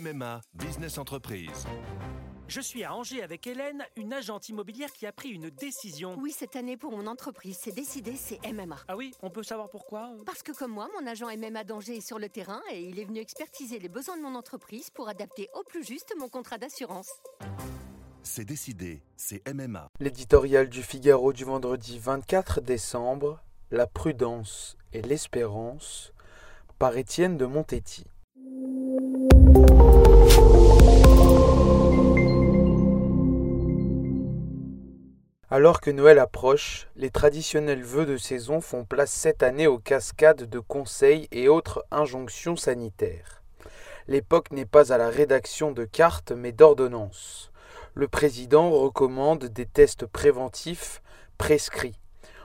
MMA Business Entreprise. Je suis à Angers avec Hélène, une agente immobilière qui a pris une décision. Oui, cette année pour mon entreprise, c'est décidé, c'est MMA. Ah oui, on peut savoir pourquoi? Parce que comme moi, mon agent MMA d'Angers est sur le terrain et il est venu expertiser les besoins de mon entreprise pour adapter au plus juste mon contrat d'assurance. C'est décidé, c'est MMA. L'éditorial du Figaro du vendredi 24 décembre, La prudence et l'espérance, par Étienne de Montetti. Alors que Noël approche, les traditionnels vœux de saison font place cette année aux cascades de conseils et autres injonctions sanitaires. L'époque n'est pas à la rédaction de cartes mais d'ordonnances. Le président recommande des tests préventifs prescrits.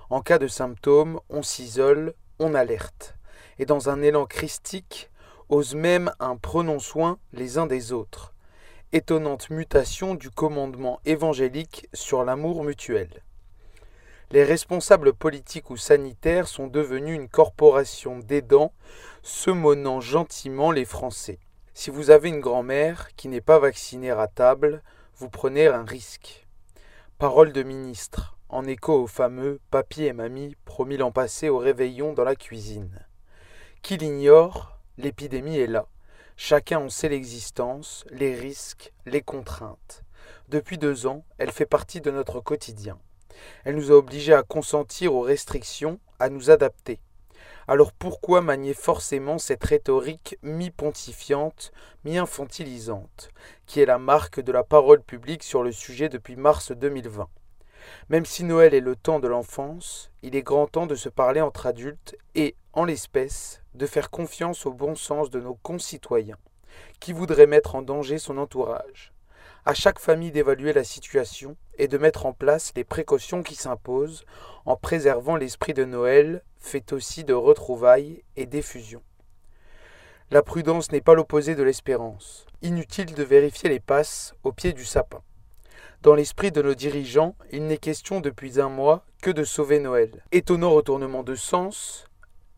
En cas de symptômes, on s'isole, on alerte. Et dans un élan christique, ose même un prenons soin les uns des autres étonnante mutation du commandement évangélique sur l'amour mutuel. Les responsables politiques ou sanitaires sont devenus une corporation d'aidants, semonant gentiment les Français. Si vous avez une grand-mère qui n'est pas vaccinée à table, vous prenez un risque. Parole de ministre, en écho au fameux papier et mamie promis l'an passé au réveillon dans la cuisine. Qui l'ignore, l'épidémie est là. Chacun en sait l'existence, les risques, les contraintes. Depuis deux ans, elle fait partie de notre quotidien. Elle nous a obligés à consentir aux restrictions, à nous adapter. Alors pourquoi manier forcément cette rhétorique mi-pontifiante, mi-infantilisante, qui est la marque de la parole publique sur le sujet depuis mars 2020 Même si Noël est le temps de l'enfance, il est grand temps de se parler entre adultes et, en l'espèce, de faire confiance au bon sens de nos concitoyens, qui voudraient mettre en danger son entourage. À chaque famille d'évaluer la situation et de mettre en place les précautions qui s'imposent en préservant l'esprit de Noël, fait aussi de retrouvailles et d'effusion. La prudence n'est pas l'opposé de l'espérance. Inutile de vérifier les passes au pied du sapin. Dans l'esprit de nos dirigeants, il n'est question depuis un mois que de sauver Noël. Étonnant retournement de sens,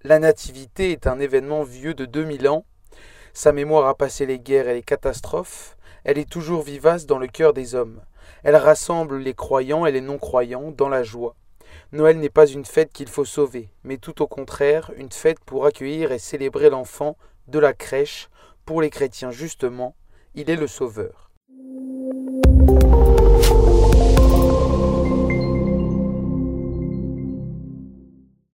la nativité est un événement vieux de 2000 ans. Sa mémoire a passé les guerres et les catastrophes. Elle est toujours vivace dans le cœur des hommes. Elle rassemble les croyants et les non-croyants dans la joie. Noël n'est pas une fête qu'il faut sauver, mais tout au contraire une fête pour accueillir et célébrer l'enfant de la crèche. Pour les chrétiens justement, il est le sauveur.